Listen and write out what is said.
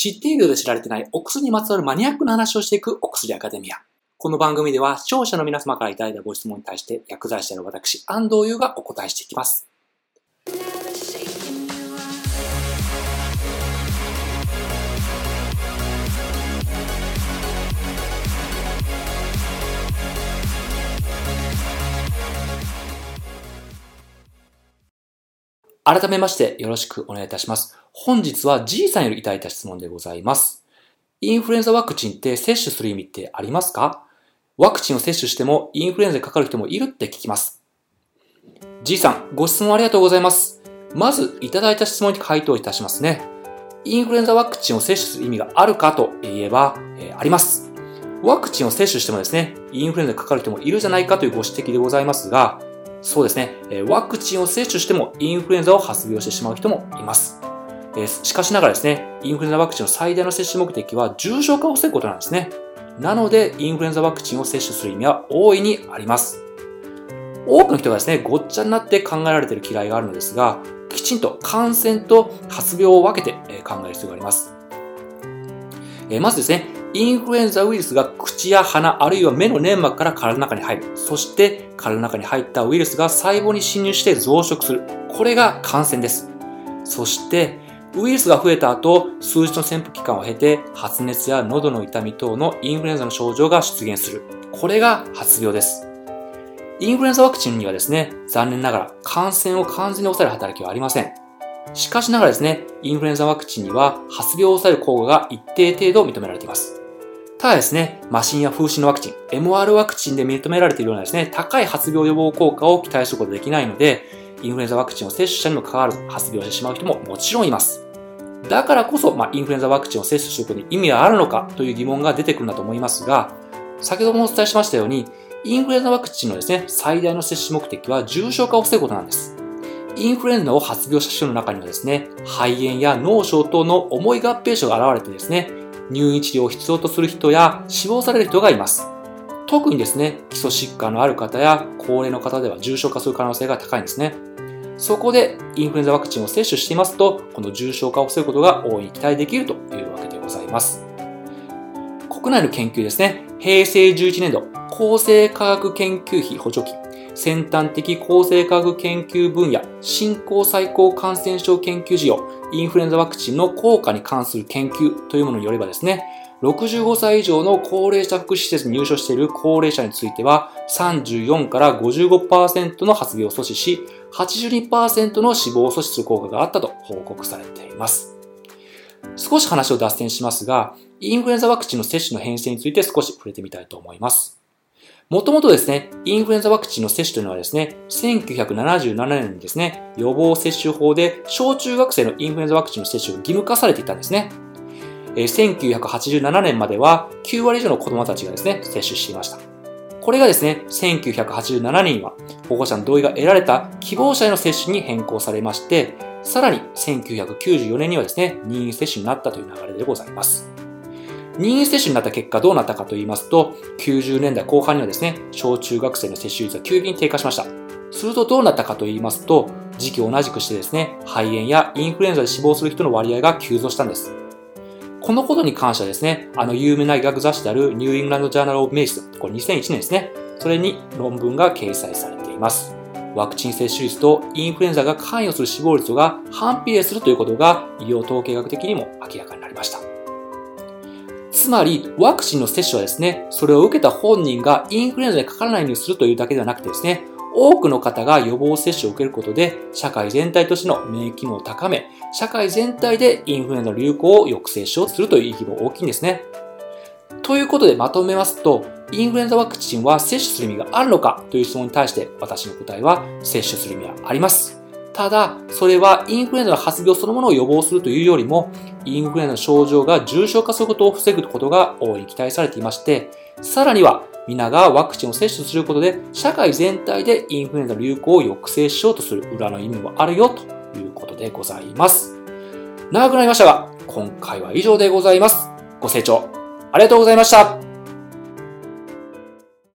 知っているようで知られてないお薬にまつわるマニアックな話をしていくお薬アカデミア。この番組では視聴者の皆様からいただいたご質問に対して薬剤師である私、安藤優がお答えしていきます。改めましてよろしくお願いいたします。本日は G さんよりいただいた質問でございます。インフルエンザワクチンって接種する意味ってありますか？ワクチンを接種してもインフルエンザにかかる人もいるって聞きます。G さん、ご質問ありがとうございます。まず、いただいた質問に回答いたしますね。インフルエンザワクチンを接種する意味があるかといえば、えー、あります。ワクチンを接種してもですね、インフルエンザにかかる人もいるじゃないかというご指摘でございますが、そうですね、ワクチンを接種してもインフルエンザを発病してしまう人もいます。えしかしながらですね、インフルエンザワクチンの最大の接種目的は重症化を防ぐことなんですね。なので、インフルエンザワクチンを接種する意味は大いにあります。多くの人がですね、ごっちゃになって考えられている嫌いがあるのですが、きちんと感染と発病を分けて考える必要があります。えまずですね、インフルエンザウイルスが口や鼻あるいは目の粘膜から体の中に入る。そして体の中に入ったウイルスが細胞に侵入して増殖する。これが感染です。そしてウイルスが増えた後、数日の潜伏期間を経て発熱や喉の痛み等のインフルエンザの症状が出現する。これが発病です。インフルエンザワクチンにはですね、残念ながら感染を完全に抑える働きはありません。しかしながらですね、インフルエンザワクチンには発病を抑える効果が一定程度認められています。ただですね、マシンや風疹のワクチン、MR ワクチンで認められているようなですね、高い発病予防効果を期待することができないので、インフルエンザワクチンを接種者にもかかわらず発病してしまう人ももちろんいます。だからこそ、まあ、インフルエンザワクチンを接種することに意味はあるのかという疑問が出てくるんだと思いますが、先ほどもお伝えしましたように、インフルエンザワクチンのですね、最大の接種目的は重症化を防ぐことなんです。インフルエンザを発病した人の中にはですね、肺炎や脳症等の重い合併症が現れてですね、入院治療を必要とする人や死亡される人がいます。特にですね、基礎疾患のある方や高齢の方では重症化する可能性が高いんですね。そこでインフルエンザワクチンを接種していますと、この重症化を防ぐことが大いに期待できるというわけでございます。国内の研究ですね、平成11年度厚生科学研究費補助金先端的厚生科学研究分野、新興最高感染症研究事業、インフルエンザワクチンの効果に関する研究というものによればですね、65歳以上の高齢者福祉施設に入所している高齢者については、34から55%の発病を阻止し、82%の死亡を阻止する効果があったと報告されています。少し話を脱線しますが、インフルエンザワクチンの接種の変遷について少し触れてみたいと思います。もともとですね、インフルエンザワクチンの接種というのはですね、1977年にですね、予防接種法で小中学生のインフルエンザワクチンの接種が義務化されていたんですね。1987年までは9割以上の子供たちがですね、接種していました。これがですね、1987年には保護者の同意が得られた希望者への接種に変更されまして、さらに1994年にはですね、任意接種になったという流れでございます。任意接種になった結果どうなったかと言いますと、90年代後半にはですね、小中学生の接種率は急激に低下しました。するとどうなったかと言いますと、時期を同じくしてですね、肺炎やインフルエンザで死亡する人の割合が急増したんです。このことに関してはですね、あの有名な医学雑誌であるニューイングランドジャーナルオブメイス、これ2001年ですね、それに論文が掲載されています。ワクチン接種率とインフルエンザが関与する死亡率が反比例するということが医療統計学的にも明らかになりました。つまり、ワクチンの接種はですね、それを受けた本人がインフルエンザにかからないようにするというだけではなくてですね、多くの方が予防接種を受けることで、社会全体としての免疫機能を高め、社会全体でインフルエンザの流行を抑制しようとするという意義も大きいんですね。ということでまとめますと、インフルエンザワクチンは接種する意味があるのか？という質問に対して私の答えは接種する意味はあります。ただ、それはインフルエンザの発病そのものを予防するというよりも、インフルエンザの症状が重症化することを防ぐことが大いに期待されていまして、さらには、皆がワクチンを接種することで、社会全体でインフルエンザ流行を抑制しようとする裏の意味もあるよということでございます。長くなりましたが、今回は以上でございます。ご清聴ありがとうございました。